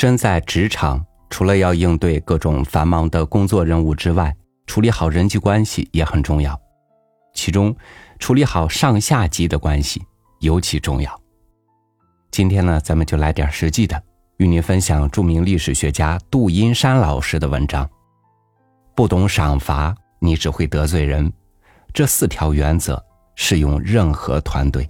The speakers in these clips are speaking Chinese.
身在职场，除了要应对各种繁忙的工作任务之外，处理好人际关系也很重要。其中，处理好上下级的关系尤其重要。今天呢，咱们就来点实际的，与您分享著名历史学家杜阴山老师的文章。不懂赏罚，你只会得罪人。这四条原则适用任何团队。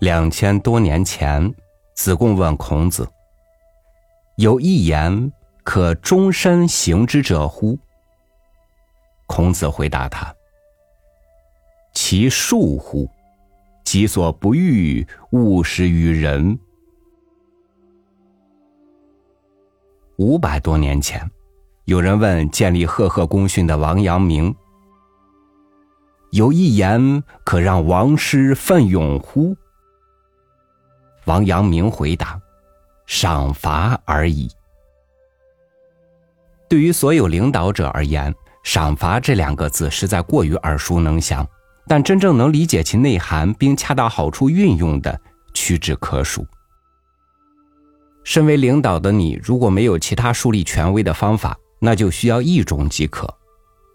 两千多年前，子贡问孔子：“有一言可终身行之者乎？”孔子回答他：“其恕乎！己所不欲，勿施于人。”五百多年前，有人问建立赫赫功勋的王阳明：“有一言可让王师奋勇乎？”王阳明回答：“赏罚而已。”对于所有领导者而言，“赏罚”这两个字实在过于耳熟能详，但真正能理解其内涵并恰到好处运用的屈指可数。身为领导的你，如果没有其他树立权威的方法，那就需要一种即可：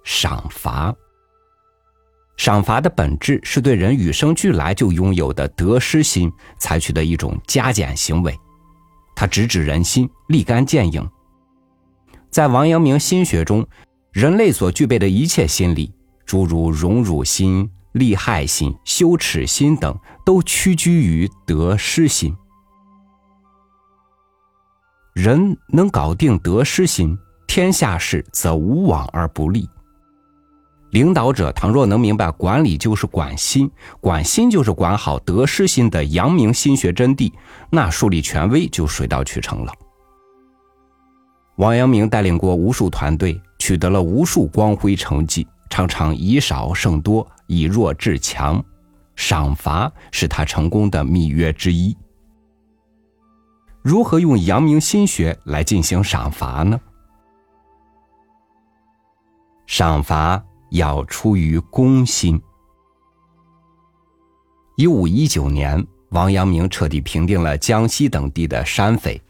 赏罚。赏罚的本质是对人与生俱来就拥有的得失心采取的一种加减行为，它直指人心，立竿见影。在王阳明心学中，人类所具备的一切心理，诸如荣辱心、利害心、羞耻心等，都屈居于得失心。人能搞定得失心，天下事则无往而不利。领导者倘若能明白管理就是管心，管心就是管好得失心的阳明心学真谛，那树立权威就水到渠成了。王阳明带领过无数团队，取得了无数光辉成绩，常常以少胜多，以弱制强，赏罚是他成功的秘诀之一。如何用阳明心学来进行赏罚呢？赏罚。要出于公心。一五一九年，王阳明彻底平定了江西等地的山匪。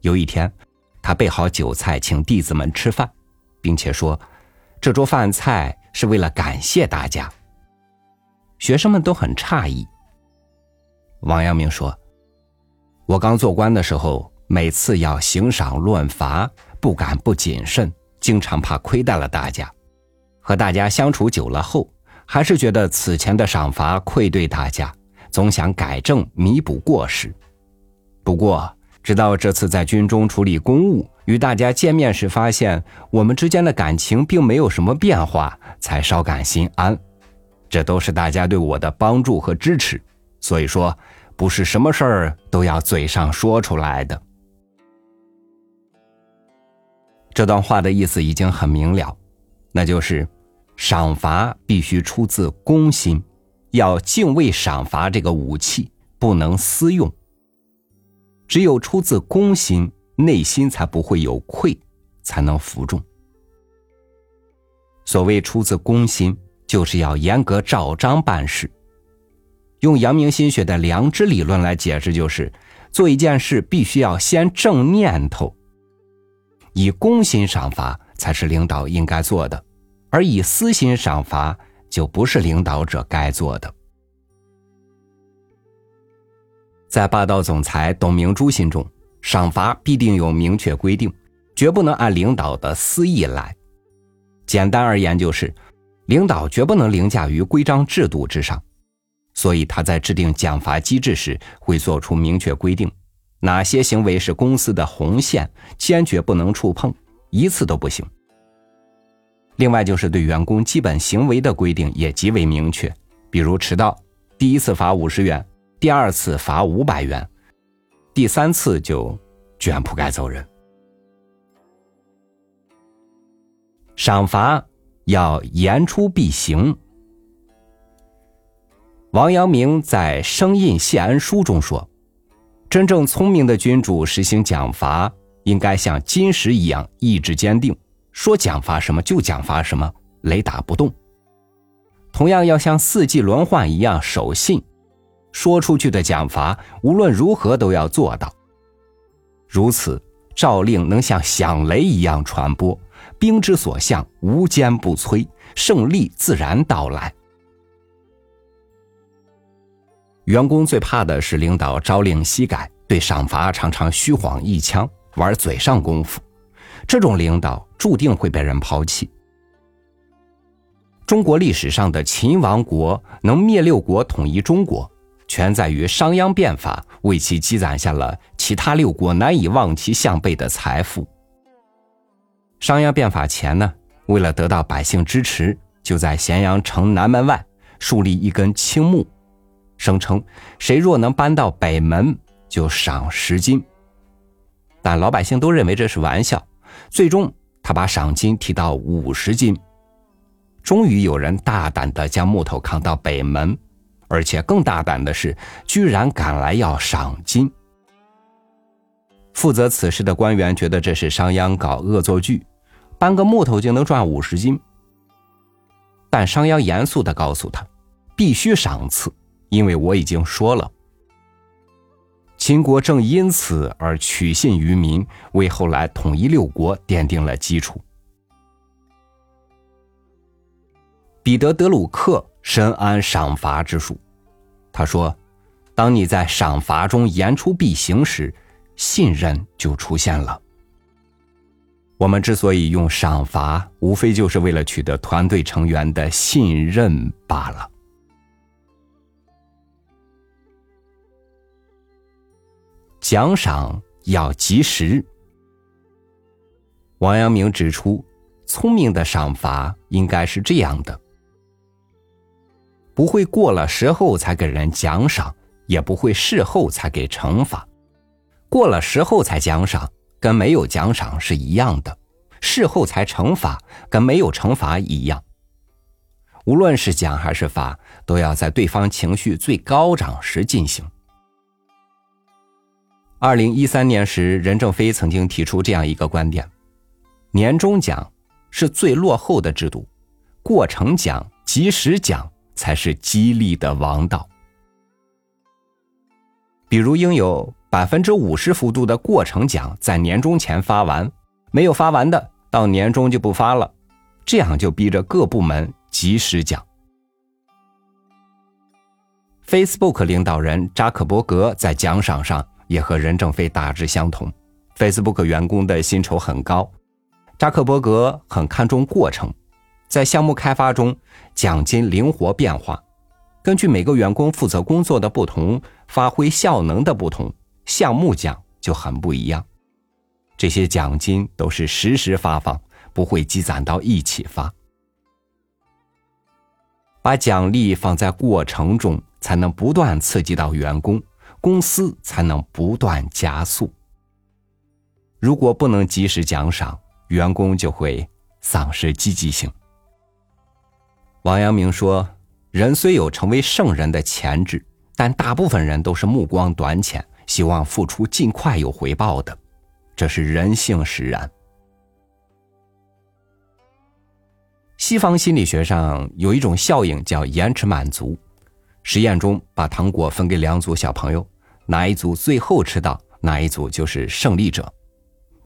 有一天，他备好酒菜，请弟子们吃饭，并且说：“这桌饭菜是为了感谢大家。”学生们都很诧异。王阳明说：“我刚做官的时候，每次要行赏论罚，不敢不谨慎，经常怕亏待了大家。”和大家相处久了后，还是觉得此前的赏罚愧对大家，总想改正弥补过失。不过，直到这次在军中处理公务，与大家见面时，发现我们之间的感情并没有什么变化，才稍感心安。这都是大家对我的帮助和支持。所以说，不是什么事儿都要嘴上说出来的。这段话的意思已经很明了，那就是。赏罚必须出自公心，要敬畏赏罚这个武器，不能私用。只有出自公心，内心才不会有愧，才能服众。所谓出自公心，就是要严格照章办事。用阳明心学的良知理论来解释，就是做一件事必须要先正念头，以公心赏罚才是领导应该做的。而以私心赏罚，就不是领导者该做的。在霸道总裁董明珠心中，赏罚必定有明确规定，绝不能按领导的私意来。简单而言，就是领导绝不能凌驾于规章制度之上，所以他在制定奖罚机制时，会做出明确规定，哪些行为是公司的红线，坚决不能触碰，一次都不行。另外，就是对员工基本行为的规定也极为明确，比如迟到，第一次罚五十元，第二次罚五百元，第三次就卷铺盖走人。赏罚要言出必行。王阳明在《生印谢恩书》中说：“真正聪明的君主实行奖罚，应该像金石一样意志坚定。”说奖罚什么就奖罚什么，雷打不动。同样要像四季轮换一样守信，说出去的奖罚无论如何都要做到。如此，诏令能像响雷一样传播，兵之所向，无坚不摧，胜利自然到来。员工最怕的是领导朝令夕改，对赏罚常常虚晃一枪，玩嘴上功夫。这种领导注定会被人抛弃。中国历史上的秦王国能灭六国、统一中国，全在于商鞅变法为其积攒下了其他六国难以望其项背的财富。商鞅变法前呢，为了得到百姓支持，就在咸阳城南门外树立一根青木，声称谁若能搬到北门，就赏十金。但老百姓都认为这是玩笑。最终，他把赏金提到五十斤。终于有人大胆的将木头扛到北门，而且更大胆的是，居然赶来要赏金。负责此事的官员觉得这是商鞅搞恶作剧，搬个木头就能赚五十斤。但商鞅严肃的告诉他，必须赏赐，因为我已经说了。秦国正因此而取信于民，为后来统一六国奠定了基础。彼得·德鲁克深谙赏罚之术，他说：“当你在赏罚中言出必行时，信任就出现了。我们之所以用赏罚，无非就是为了取得团队成员的信任罢了。”奖赏要及时。王阳明指出，聪明的赏罚应该是这样的：不会过了时候才给人奖赏，也不会事后才给惩罚。过了时候才奖赏，跟没有奖赏是一样的；事后才惩罚，跟没有惩罚一样。无论是奖还是罚，都要在对方情绪最高涨时进行。二零一三年时，任正非曾经提出这样一个观点：年终奖是最落后的制度，过程奖、及时奖才是激励的王道。比如，应有百分之五十幅度的过程奖在年终前发完，没有发完的到年终就不发了，这样就逼着各部门及时奖。Facebook 领导人扎克伯格在奖赏上。也和任正非大致相同，Facebook 员工的薪酬很高，扎克伯格很看重过程，在项目开发中，奖金灵活变化，根据每个员工负责工作的不同，发挥效能的不同，项目奖就很不一样。这些奖金都是实时发放，不会积攒到一起发，把奖励放在过程中，才能不断刺激到员工。公司才能不断加速。如果不能及时奖赏，员工就会丧失积极性。王阳明说：“人虽有成为圣人的潜质，但大部分人都是目光短浅，希望付出尽快有回报的，这是人性使然。”西方心理学上有一种效应叫延迟满足，实验中把糖果分给两组小朋友。哪一组最后吃到，哪一组就是胜利者。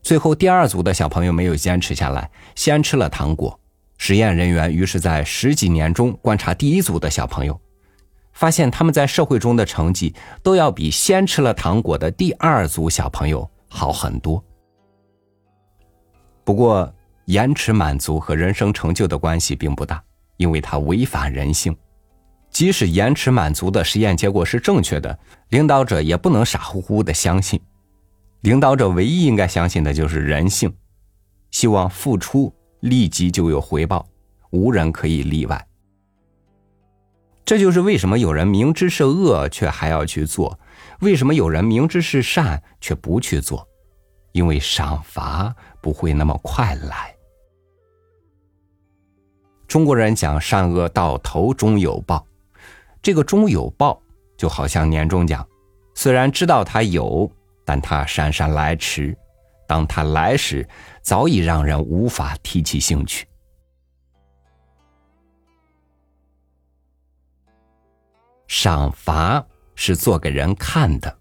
最后，第二组的小朋友没有坚持下来，先吃了糖果。实验人员于是在十几年中观察第一组的小朋友，发现他们在社会中的成绩都要比先吃了糖果的第二组小朋友好很多。不过，延迟满足和人生成就的关系并不大，因为它违反人性。即使延迟满足的实验结果是正确的，领导者也不能傻乎乎的相信。领导者唯一应该相信的就是人性，希望付出立即就有回报，无人可以例外。这就是为什么有人明知是恶却还要去做，为什么有人明知是善却不去做，因为赏罚不会那么快来。中国人讲善恶到头终有报。这个终有报，就好像年终奖，虽然知道它有，但它姗姗来迟。当它来时，早已让人无法提起兴趣。赏罚是做给人看的。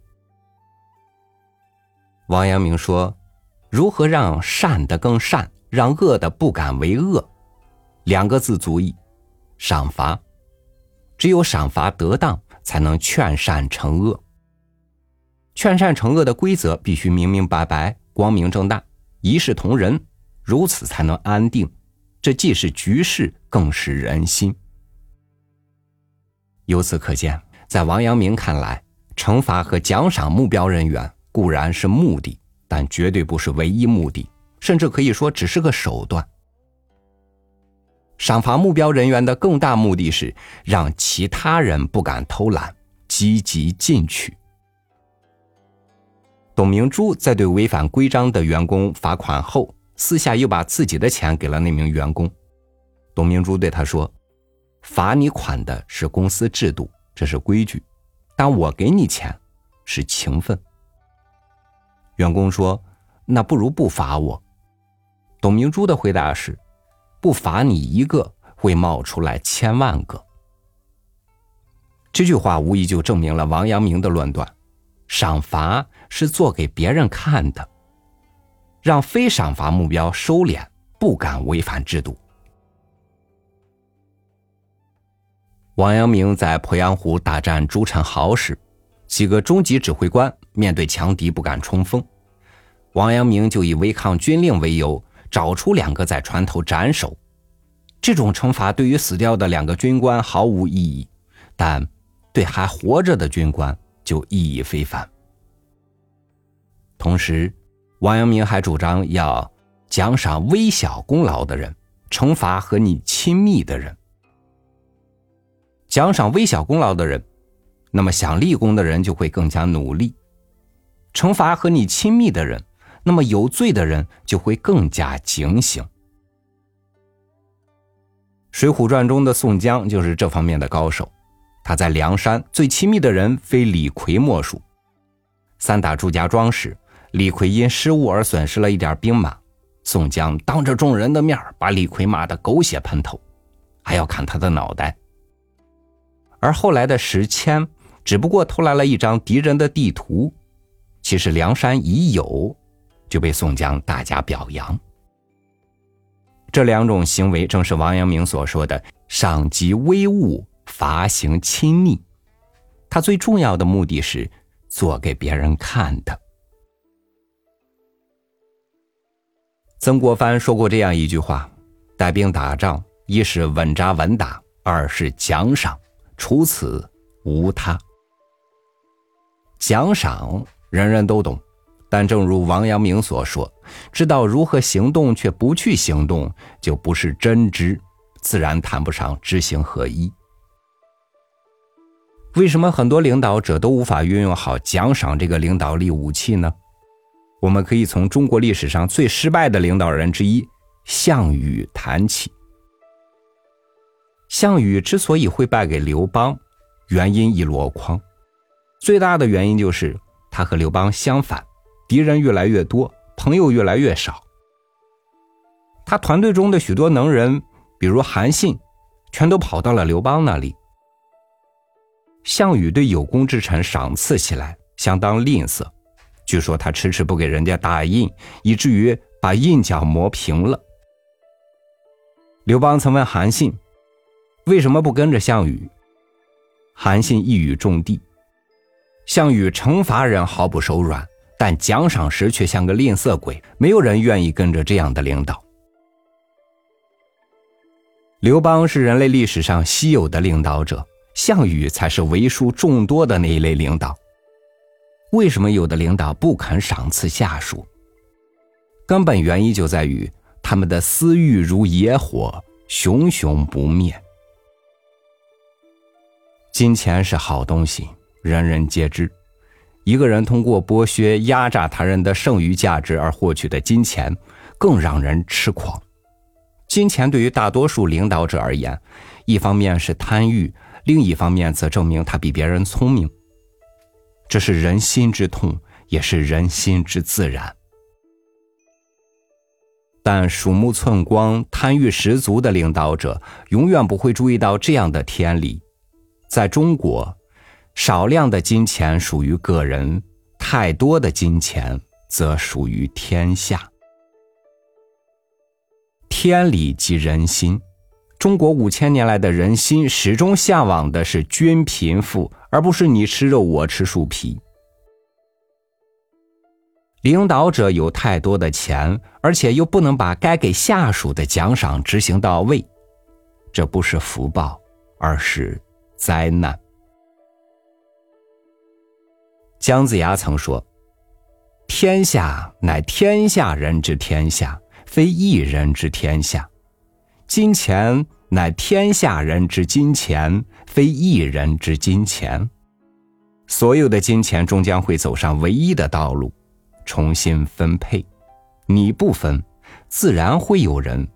王阳明说：“如何让善的更善，让恶的不敢为恶？两个字足矣，赏罚。只有赏罚得当，才能劝善惩恶。劝善惩恶的规则必须明明白白、光明正大，一视同仁，如此才能安定。这既是局势，更是人心。由此可见，在王阳明看来，惩罚和奖赏目标人员。”固然是目的，但绝对不是唯一目的，甚至可以说只是个手段。赏罚目标人员的更大目的是让其他人不敢偷懒，积极进取。董明珠在对违反规章的员工罚款后，私下又把自己的钱给了那名员工。董明珠对他说：“罚你款的是公司制度，这是规矩，但我给你钱是情分。”员工说：“那不如不罚我。”董明珠的回答是：“不罚你一个，会冒出来千万个。”这句话无疑就证明了王阳明的论断：赏罚是做给别人看的，让非赏罚目标收敛，不敢违反制度。王阳明在鄱阳湖大战朱宸濠时。几个中级指挥官面对强敌不敢冲锋，王阳明就以违抗军令为由，找出两个在船头斩首。这种惩罚对于死掉的两个军官毫无意义，但对还活着的军官就意义非凡。同时，王阳明还主张要奖赏微小功劳的人，惩罚和你亲密的人。奖赏微小功劳的人。那么想立功的人就会更加努力，惩罚和你亲密的人，那么有罪的人就会更加警醒。《水浒传》中的宋江就是这方面的高手，他在梁山最亲密的人非李逵莫属。三打祝家庄时，李逵因失误而损失了一点兵马，宋江当着众人的面把李逵骂得狗血喷头，还要砍他的脑袋。而后来的石谦。只不过偷来了一张敌人的地图，其实梁山已有，就被宋江大加表扬。这两种行为正是王阳明所说的“赏及微物，罚行亲昵”。他最重要的目的是做给别人看的。曾国藩说过这样一句话：“带兵打仗，一是稳扎稳打，二是奖赏，除此无他。”奖赏人人都懂，但正如王阳明所说：“知道如何行动却不去行动，就不是真知，自然谈不上知行合一。”为什么很多领导者都无法运用好奖赏这个领导力武器呢？我们可以从中国历史上最失败的领导人之一项羽谈起。项羽之所以会败给刘邦，原因一箩筐。最大的原因就是他和刘邦相反，敌人越来越多，朋友越来越少。他团队中的许多能人，比如韩信，全都跑到了刘邦那里。项羽对有功之臣赏赐起来相当吝啬，据说他迟迟不给人家打印，以至于把印脚磨平了。刘邦曾问韩信：“为什么不跟着项羽？”韩信一语中的。项羽惩罚人毫不手软，但奖赏时却像个吝啬鬼。没有人愿意跟着这样的领导。刘邦是人类历史上稀有的领导者，项羽才是为数众多的那一类领导。为什么有的领导不肯赏赐下属？根本原因就在于他们的私欲如野火，熊熊不灭。金钱是好东西。人人皆知，一个人通过剥削、压榨他人的剩余价值而获取的金钱，更让人痴狂。金钱对于大多数领导者而言，一方面是贪欲，另一方面则证明他比别人聪明。这是人心之痛，也是人心之自然。但鼠目寸光、贪欲十足的领导者，永远不会注意到这样的天理：在中国。少量的金钱属于个人，太多的金钱则属于天下。天理即人心，中国五千年来的人心始终向往的是均贫富，而不是你吃肉我吃树皮。领导者有太多的钱，而且又不能把该给下属的奖赏执行到位，这不是福报，而是灾难。姜子牙曾说：“天下乃天下人之天下，非一人之天下；金钱乃天下人之金钱，非一人之金钱。所有的金钱终将会走上唯一的道路。”重新分配，你不分，自然会有人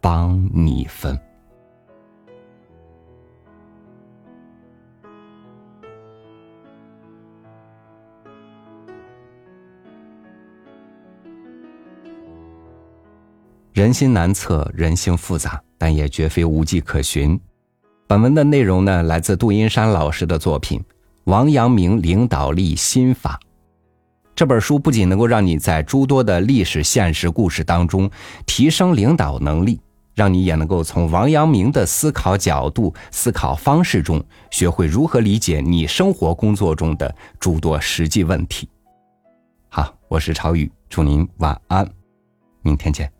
帮你分。人心难测，人性复杂，但也绝非无迹可寻。本文的内容呢，来自杜英山老师的作品《王阳明领导力心法》。这本书不仅能够让你在诸多的历史现实故事当中提升领导能力，让你也能够从王阳明的思考角度、思考方式中学会如何理解你生活工作中的诸多实际问题。好，我是超宇，祝您晚安，明天见。